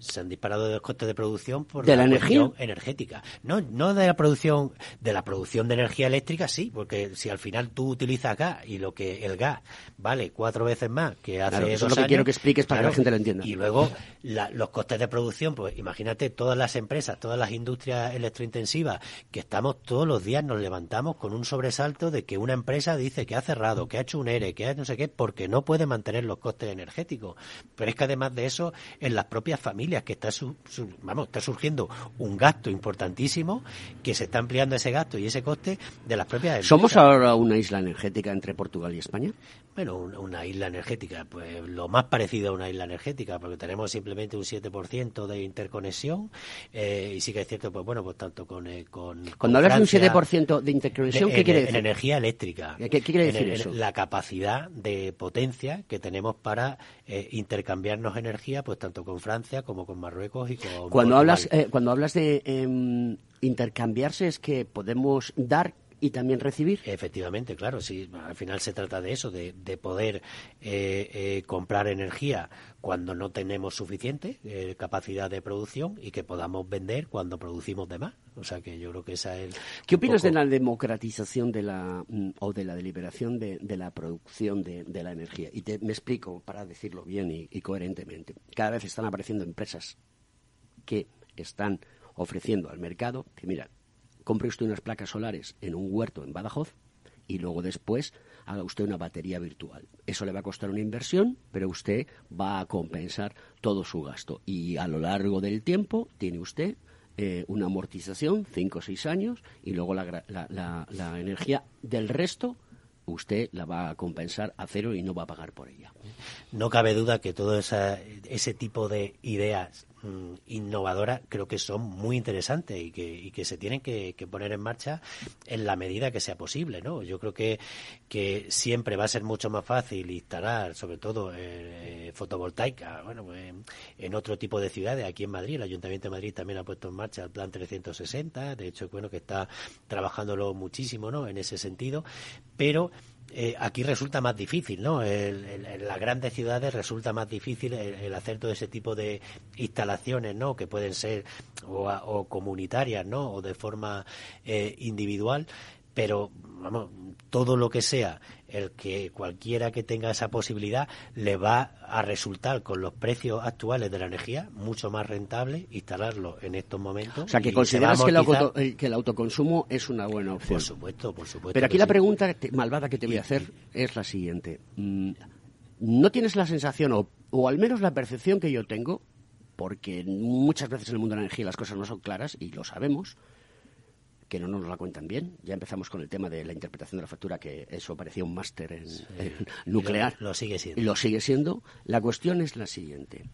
Speaker 2: Se han disparado los costes de producción por
Speaker 1: ¿De la
Speaker 2: cuestión
Speaker 1: energía?
Speaker 2: energética. No, no de la producción, de la producción de energía eléctrica sí, porque si al final tú utilizas gas y lo que el gas vale cuatro veces más que hace
Speaker 1: Claro, eso es
Speaker 2: dos
Speaker 1: lo que
Speaker 2: años,
Speaker 1: quiero que expliques para que la gente lo entienda.
Speaker 2: Y luego la- los costes de producción, pues imagínate todas las empresas, todas las industrias electrointensivas que estamos todos los días nos levantamos con un sobresalto de que una empresa dice que ha cerrado, que ha hecho un ERE, que ha no sé qué, porque no puede mantener los costes energéticos. Pero es que además de eso, en las propias familias que está su- su- vamos, está surgiendo un gasto importantísimo que se está ampliando ese gasto y ese coste de las propias empresas.
Speaker 1: ¿Somos ahora una isla energética entre Portugal y España?
Speaker 2: Bueno, un- una isla energética, pues lo más parecido a una isla energética, porque tenemos simplemente un 7% de interconexión eh, y sí que es cierto, pues bueno, pues tanto con... eh, con
Speaker 1: Cuando
Speaker 2: con
Speaker 1: hablas de un
Speaker 2: Francia,
Speaker 1: 7% de interconexión,
Speaker 2: de-
Speaker 1: ¿qué
Speaker 2: en-
Speaker 1: quiere
Speaker 2: en
Speaker 1: decir?
Speaker 2: energía eléctrica.
Speaker 1: ¿Qué- qué quiere
Speaker 2: En-
Speaker 1: decir
Speaker 2: en-
Speaker 1: eso?
Speaker 2: La capacidad de potencia que tenemos para eh, intercambiarnos energía, pues tanto con Francia como con Marruecos y con
Speaker 1: Cuando
Speaker 2: Portugal.
Speaker 1: hablas, eh, cuando hablas de em, intercambiarse, es que podemos dar y también recibir.
Speaker 2: Efectivamente, claro, sí, al final se trata de eso, de, de poder eh, eh, comprar energía cuando no tenemos suficiente eh, capacidad de producción y que podamos vender cuando producimos de más. O sea que yo creo que esa es.
Speaker 1: ¿Qué opinas
Speaker 2: poco-
Speaker 1: de la democratización de la, mm, o de la deliberación de, de la producción de, de la energía? Y te, me explico para decirlo bien y, y coherentemente. Cada vez están apareciendo empresas que están ofreciendo al mercado que, mira, compre usted unas placas solares en un huerto en Badajoz y luego después haga usted una batería virtual. Eso le va a costar una inversión, pero usted va a compensar todo su gasto. Y a lo largo del tiempo tiene usted eh, una amortización, cinco o seis años, y luego la, la- la- energía del resto usted la va a compensar a cero y no va a pagar por ella.
Speaker 2: No cabe duda que todo ese tipo de ideas mm, innovadoras creo que son muy interesantes y que, y que se tienen que, poner en marcha en la medida que sea posible, ¿no? Yo creo que, que siempre va a ser mucho más fácil instalar, sobre todo eh, fotovoltaica, bueno, pues, en otro tipo de ciudades. Aquí en Madrid, el Ayuntamiento de Madrid también ha puesto en marcha el Plan 360, de hecho, bueno, que está trabajándolo muchísimo, ¿no? En ese sentido, pero eh, aquí resulta más difícil, ¿no? en las grandes ciudades resulta más difícil el, hacer todo ese tipo de instalaciones, ¿no? Que pueden ser o, comunitarias, ¿no? O de forma eh, individual, pero vamos, todo lo que sea el que cualquiera que tenga esa posibilidad le va a resultar con los precios actuales de la energía mucho más rentable instalarlo en estos momentos.
Speaker 1: O sea, que consideras que el, que el, autoconsumo es una buena opción.
Speaker 2: Por supuesto, por supuesto.
Speaker 1: Pero aquí la pregunta malvada que te voy a hacer es la siguiente. Mm, ¿No tienes la sensación, o, o al menos la percepción que yo tengo, porque muchas veces en el mundo de la energía las cosas no son claras y lo sabemos, que no nos la cuentan bien. Ya empezamos con el tema de la interpretación de la factura, que eso parecía un máster en, nuclear.
Speaker 2: Lo, sigue siendo.
Speaker 1: Y lo sigue siendo. La cuestión es la siguiente.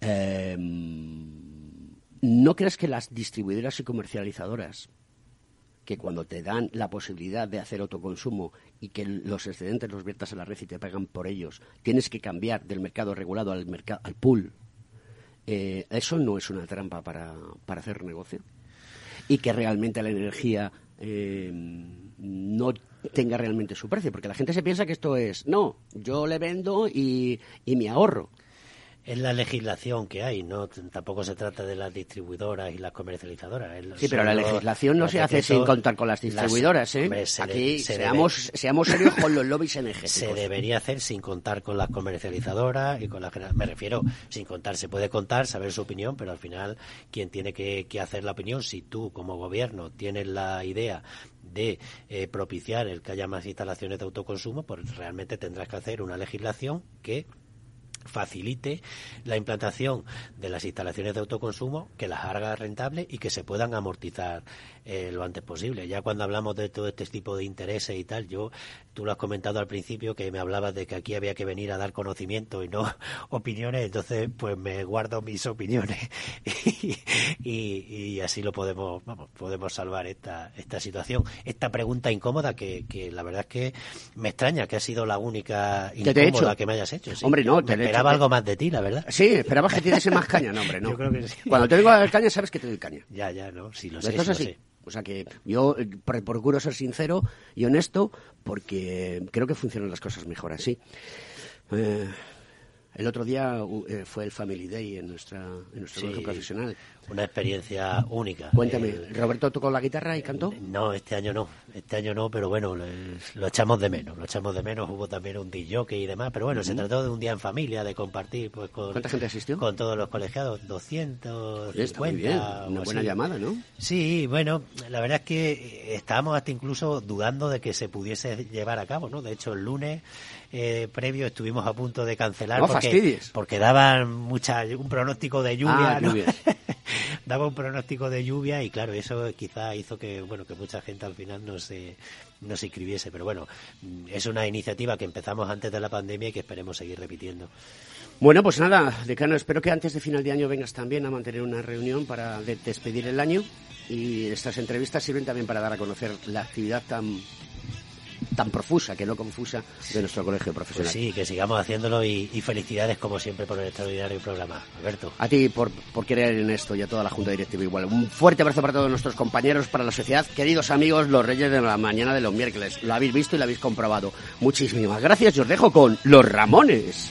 Speaker 1: Em, ¿No crees que las distribuidoras y comercializadoras, que cuando te dan la posibilidad de hacer autoconsumo y que los excedentes los viertas a la red y te pagan por ellos, tienes que cambiar del mercado regulado al, mercado, al pool? Eh, ¿Eso no es una trampa para, para hacer negocio? Y que realmente la energía eh, no tenga realmente su precio, porque la gente se piensa que esto es, no, yo le vendo y, y me ahorro
Speaker 2: es la legislación que hay, no tampoco se trata de las distribuidoras y las comercializadoras.
Speaker 1: Sí, pero la legislación no se hace sin contar con las distribuidoras, ¿eh? Aquí seamos, seamos serios con los lobbies energéticos.
Speaker 2: Se debería hacer sin contar con las comercializadoras y con las me refiero sin contar, se puede contar, saber su opinión, pero al final quien tiene que, hacer la opinión, si tú como gobierno tienes la idea de eh, propiciar el que haya más instalaciones de autoconsumo, pues realmente tendrás que hacer una legislación que facilite la implantación de las instalaciones de autoconsumo, que las haga rentables y que se puedan amortizar eh, lo antes posible. Ya cuando hablamos de todo este tipo de intereses y tal, yo, tú lo has comentado al principio que me hablabas de que aquí había que venir a dar conocimiento y no opiniones, entonces pues me guardo mis opiniones y, así lo podemos, vamos, podemos salvar esta, esta situación. Esta pregunta incómoda que, que la verdad es que me extraña que ha sido la única incómoda que me hayas hecho.
Speaker 1: Hombre, no,
Speaker 2: te esperaba algo más de ti, la verdad.
Speaker 1: Sí, esperabas que diese más caña, no, hombre, no.
Speaker 2: Yo creo que sí.
Speaker 1: Cuando te digo caña, sabes que te doy caña.
Speaker 2: Ya, ya, no, sí, lo sé. Esto es así.
Speaker 1: O sea que yo eh, procuro ser sincero y honesto porque creo que funcionan las cosas mejor así. Eh, el otro día eh, fue el Family Day en, nuestra, en nuestro colegio profesional.
Speaker 2: Una experiencia única.
Speaker 1: Cuéntame, eh, ¿Roberto tocó la guitarra y cantó?
Speaker 2: No, este año no. Este año no, pero bueno, lo, echamos de menos. Lo echamos de menos. Hubo también un DJ y demás. Pero bueno, se trató de un día en familia, de compartir pues con...
Speaker 1: ¿Cuánta gente asistió?
Speaker 2: Con todos los colegiados. 250.
Speaker 1: Una buena llamada, ¿no?
Speaker 2: Sí, bueno, la verdad es que estábamos hasta incluso dudando de que se pudiese llevar a cabo, ¿no? De hecho, el lunes eh, previo estuvimos a punto de cancelar porque, porque, daban mucha, un pronóstico de lluvia, ah, daba un pronóstico de lluvia y claro, eso quizá hizo que, bueno, que mucha gente al final no se, no se inscribiese. Pero bueno, mm, es una iniciativa que empezamos antes de la pandemia y que esperemos seguir repitiendo.
Speaker 1: Bueno, pues nada, decano, espero que antes de final de año vengas también a mantener una reunión para despedir el año y estas entrevistas sirven también para dar a conocer la actividad tan tan profusa, que no confusa, de nuestro colegio profesional.
Speaker 2: Pues sí, que sigamos haciéndolo y, felicidades como siempre por el extraordinario programa. Alberto.
Speaker 1: A ti por, por querer en esto y a toda la Junta Directiva igual. Un fuerte abrazo para todos nuestros compañeros, para la sociedad. Queridos amigos, los reyes de la mañana de los miércoles. Lo habéis visto y lo habéis comprobado. Muchísimas gracias y os dejo con Los Ramones.